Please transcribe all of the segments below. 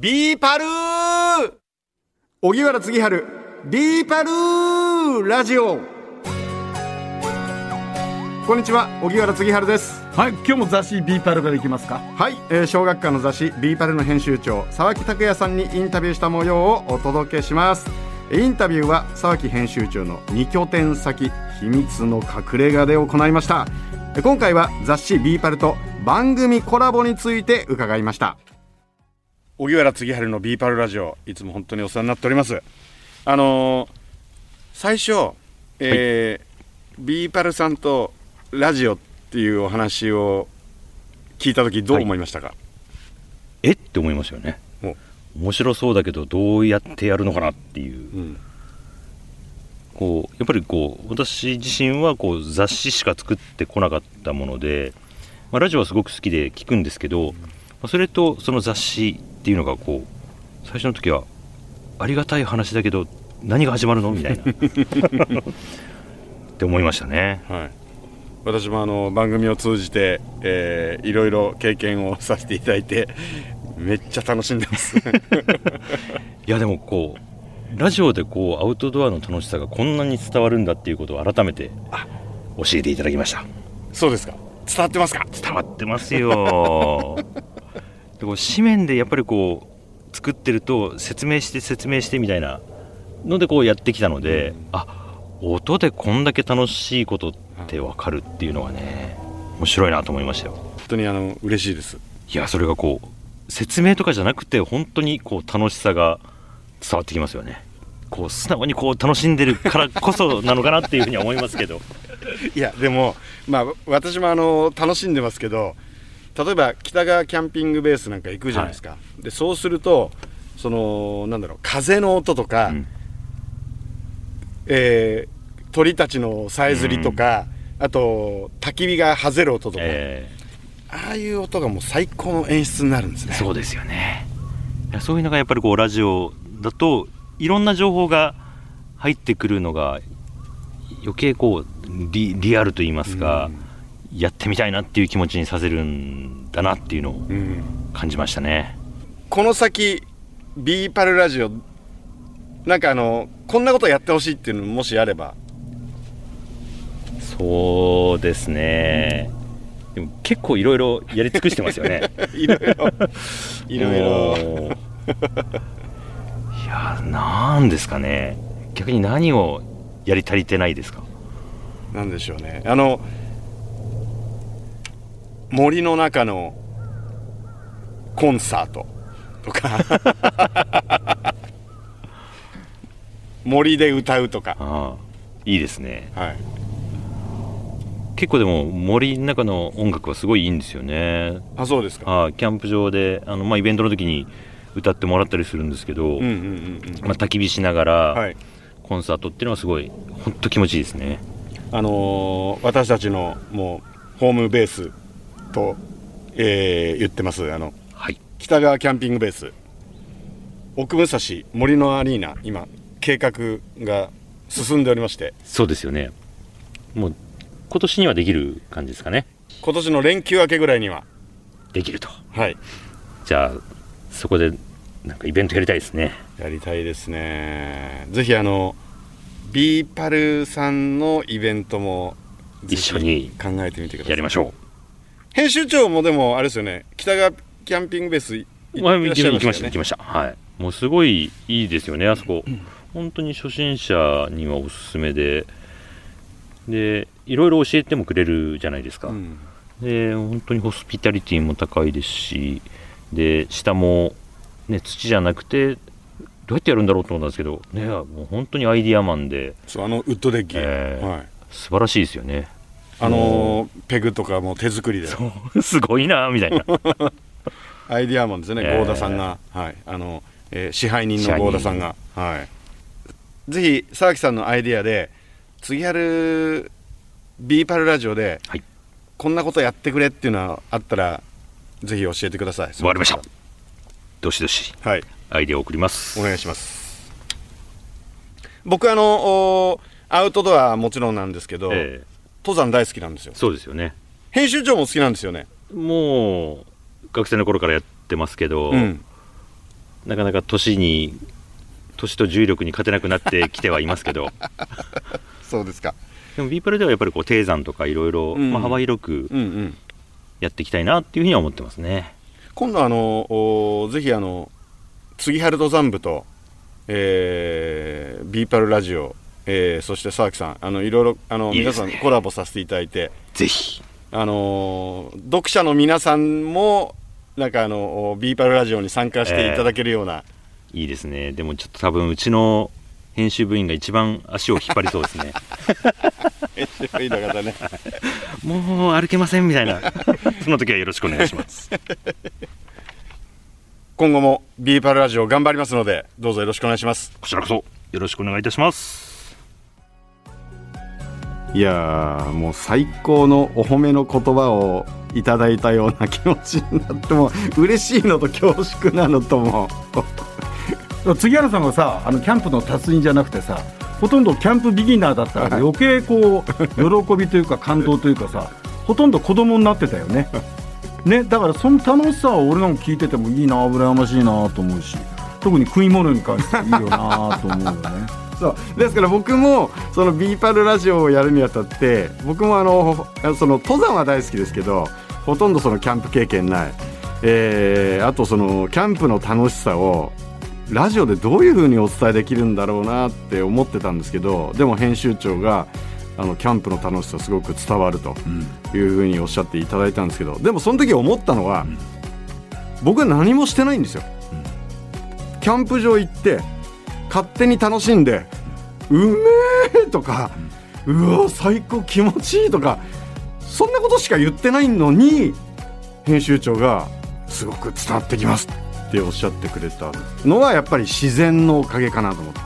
BE-PALー！荻原次春 BE-PALーラジオ。こんにちは荻原次春です。はい、今日も雑誌 BE-PAL からいきますか？はい、えー小学館の雑誌 BE-PAL の編集長沢木拓也さんにインタビューした模様をお届けします。インタビューは沢木編集長の2拠点先秘密の隠れ家で行いました。え今回は雑誌 BE-PAL と番組コラボについて伺いました荻原次春のビーパルラジオいつも本当にお世話になっております。あのー最初、えービーパルさんとラジオっていうお話を聞いた時どう思いましたか、え？って思いますよね。お。面白そうだけどどうやってやるのかなっていう。うん。こうやっぱりこう私自身はこう雑誌しか作ってこなかったもので、まあ、ラジオはすごく好きで聞くんですけど、まあそれとその雑誌っていうのがこう最初の時はありがたい話だけど何が始まるの？みたいな。って思いましたね。はい、私もあの番組を通じて、えーいろいろ経験をさせていただいてめっちゃ楽しんでます。いやでもこうラジオでこうアウトドアの楽しさがこんなに伝わるんだっていうことを改めて教えていただきました。そうですか。伝わってますか？伝わってますよでこう紙面でやっぱりこう作ってると説明して説明してみたいなのでこうやってきたので、あ音でこんだけ楽しいことって分かるっていうのはね面白いなと思いましたよ。本当にあの嬉しいです。いやそれがこう説明とかじゃなくて本当にこう楽しさが伝わってきますよね。こう素直にこう楽しんでるからこそなのかなっていうふうには思いますけど。いやでもまあ私もあの楽しんでますけど例えば北川キャンピングベースなんか行くじゃないですか、でそうするとそのなんだろう風の音とか、うん。えー鳥たちのさえずりとか、あと焚き火がはぜる音とか、えああいう音がもう最高の演出になるんですね。ーそうですよね。そういうのがやっぱりこうラジオだといろんな情報が入ってくるのが余計こうリリアルと言いますか、やってみたいなっていう気持ちにさせるんだなっていうのをうん。感じましたね。この先 B パルラジオなんかあのこんなことやってほしいっていうのもしあれば。そうですね。でも結構いろいろやり尽くしてますよね。いろいろ。いろいろ。いやなんですかね。逆に何をやり足りてないですか？なんでしょうね。あの森の中のコンサートとか。森で歌うとか、ああいいですね。はい、結構でも森の中の音楽はすごいいいんですよね。あそうですか。ああキャンプ場であの、まあ、イベントの時に歌ってもらったりするんですけど、うんうんうんまあ、焚き火しながら、うんはい。コンサートっていうのはすごい本当気持ちいいですね。あのー私たちのもうホームベースと、えー言ってます。あのはい。北川キャンピングベース。奥武蔵森のアリーナ今計画が進んでおりまして。そうですよね。もう今年にはできる感じですかね。今年の連休明けぐらいには。できると。はい。じゃあそこでなんかイベントやりたいですね。やりたいですね。ぜひあの BE-PAL さんのイベントも一緒に考えてみてください。やりましょ編集長もでもあれですよね。北川キャンピングベース行きってらっしゃい行きました行きました。はい。もうすごいいいですよねあそこ。本当に初心者にはおすすめで。でいろいろ教えてもくれるじゃないですか、うん。で本当にホスピタリティも高いですし。で下も、ね、土じゃなくてどうやってやるんだろうと思ったんですけど、ね、もう本当にアイディアマンで。そうあのウッドデッキ、えーはい。素晴らしいですよねあのーペグとかも手作りで。すごいなみたいな。アイディアマンですね、えー。合田さんが、はい。あのえー支配人の合田さんが、はい、ぜひ沢木さんのアイディアで次やるビーパルラジオで、はい。こんなことやってくれっていうのがあったらぜひ教えてください。わかりました。どしどし。はい。アイデアを送ります。お願いします。僕あのおアウトドアはもちろんなんですけど、ええ登山大好きなんですよ。そうですよね。編集長も好きなんですよね。もう学生の頃からやってますけど、うん。なかなか年に年と重力に勝てなくなってきてはいますけど。そうですか。でも BE-PAL ではやっぱりこう低山とかいろいろ幅広くやっていきたいなっていうふうには思ってますね。今度あのおぜひあの次春登山部と、えー、 BE-PAL ラジオ、えー、そして沢木さんあのいろいろあのね。皆さんコラボさせていただいて。ぜひ。あのー読者の皆さんもなんかあのビーパルラジオに参加していただけるような、いいですね。でもちょっと多分うちの編集部員が一番足を引っ張りそうですね。いいの方ね。もう歩けませんみたいな。その時はよろしくお願いします。今後もビーパルラジオ頑張りますのでどうぞよろしくお願いします。こちらこそよろしくお願いいたしますいやーもう最高のお褒めの言葉をいただいたような気持ちになってもう嬉しいのと恐縮なのとも 杉原さんがさあのキャンプの達人じゃなくてさほとんどキャンプビギナーだったから余計こう喜びというか感動というかさほとんど子供になってたよね。ねだからその楽しさは俺なんか聞いててもいいな羨ましいなと思うし特に食い物に関してはいいよなと思うよね。そう。ですから僕もそのビーパルラジオをやるにあたって僕もあのその登山は大好きですけどほとんどそのキャンプ経験ない、えーあとそのキャンプの楽しさをラジオでどういうふうにお伝えできるんだろうなって思ってたんですけどでも編集長があのキャンプの楽しさすごく伝わるというふうにおっしゃっていただいたんですけどでもその時思ったのは、僕は何もしてないんですよ。キャンプ場行って勝手に楽しんでうめえとか、うわ最高気持ちいいとかそんなことしか言ってないのに編集長がすごく伝わってきますっておっしゃってくれたのはやっぱり自然のおかげかなと思って。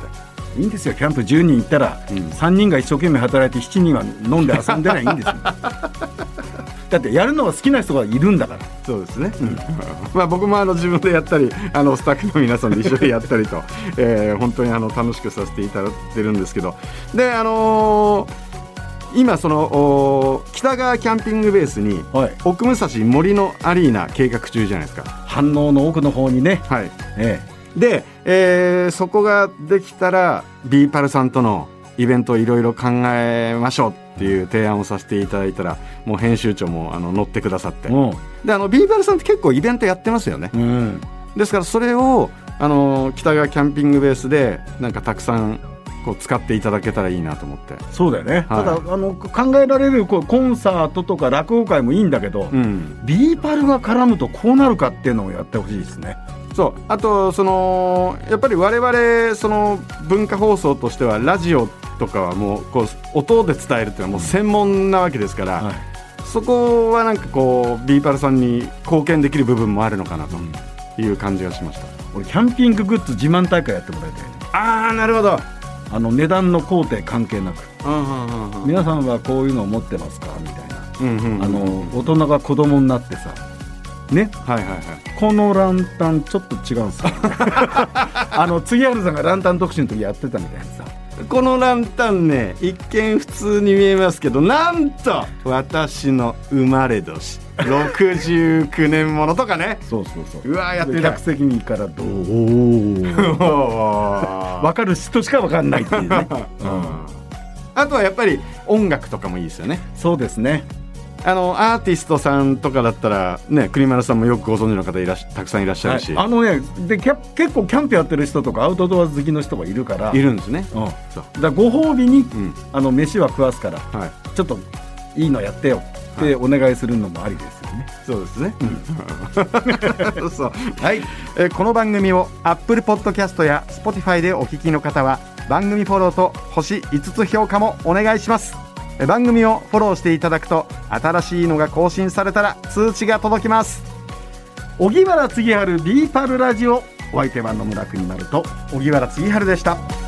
いいんですよ。キャンプ10人行ったら、うん。3人が一生懸命働いて7人は飲んで遊んでないいんですよ。だってやるのが好きな人がいるんだからそうですね、まあ僕もあの自分でやったりあのスタッフの皆さんで一緒にやったりと、えー本当にあの楽しくさせていただいてるんですけど。であのー今そのお北川キャンピングベースにはい。奥武蔵森のアリーナ計画中じゃないですか。飯能の奥の方にね、はい、え。で、えーそこができたら BE-PAL さんとのイベントをいろいろ考えましょうっていう提案をさせていただいたらもう編集長もあの乗ってくださって。であの BE-PAL さんって結構イベントやってますよね。う、うん、ですからそれをあの北川キャンピングベースでなんかたくさんこう使っていただけたらいいなと思って。そうだよね、はい。ただあの考えられるこうコンサートとか落語会もいいんだけど、うん。 BE-PAL が絡むとこうなるかっていうのをやってほしいですねそうあとそのやっぱり我々その文化放送としてはラジオとかはもうこう音で伝えるっていうのはもう専門なわけですから、はい。そこはなんかこう BE-PAL さんに貢献できる部分もあるのかなという感じがしました、俺キャンピンググッズ自慢大会やってもらいたいね。ああなるほど。あの値段の工程関係なく。うんうんうんうん。皆さんはこういうのを持ってますか？みたいな。うんうんうん。あの大人が子供になってさね。はいはいはい。このランタンちょっと違うんですよ。あの杉原さんがランタン特集の時やってたみたいなさ。このランタンね一見普通に見えますけどなんと私の生まれ年。69年ものとかね。そうそうそう。うわーやって客席にいからどう？わ分かる人しか分かんないっていうね、あとはやっぱり音楽とかもいいですよね。そうですねあのアーティストさんとかだったらね栗丸さんもよくご存知の方いらしたくさんいらっしゃるし、はい。あのねで結構キャンプやってる人とかアウトドア好きの人がいるから。い、るんですね。うん、だそうからご褒美にうん。あの飯は食わすからはい。ちょっといいのやってよってお願いするのもありですよね、そうですね。そう。はい、えーこの番組を Apple Podcast や Spotify でお聞きの方は番組フォローと星5つ評価もお願いします。番組をフォローしていただくと新しいのが更新されたら通知が届きます。荻原次春ビーパルラジオお相手は野村国丸と荻原次春でした。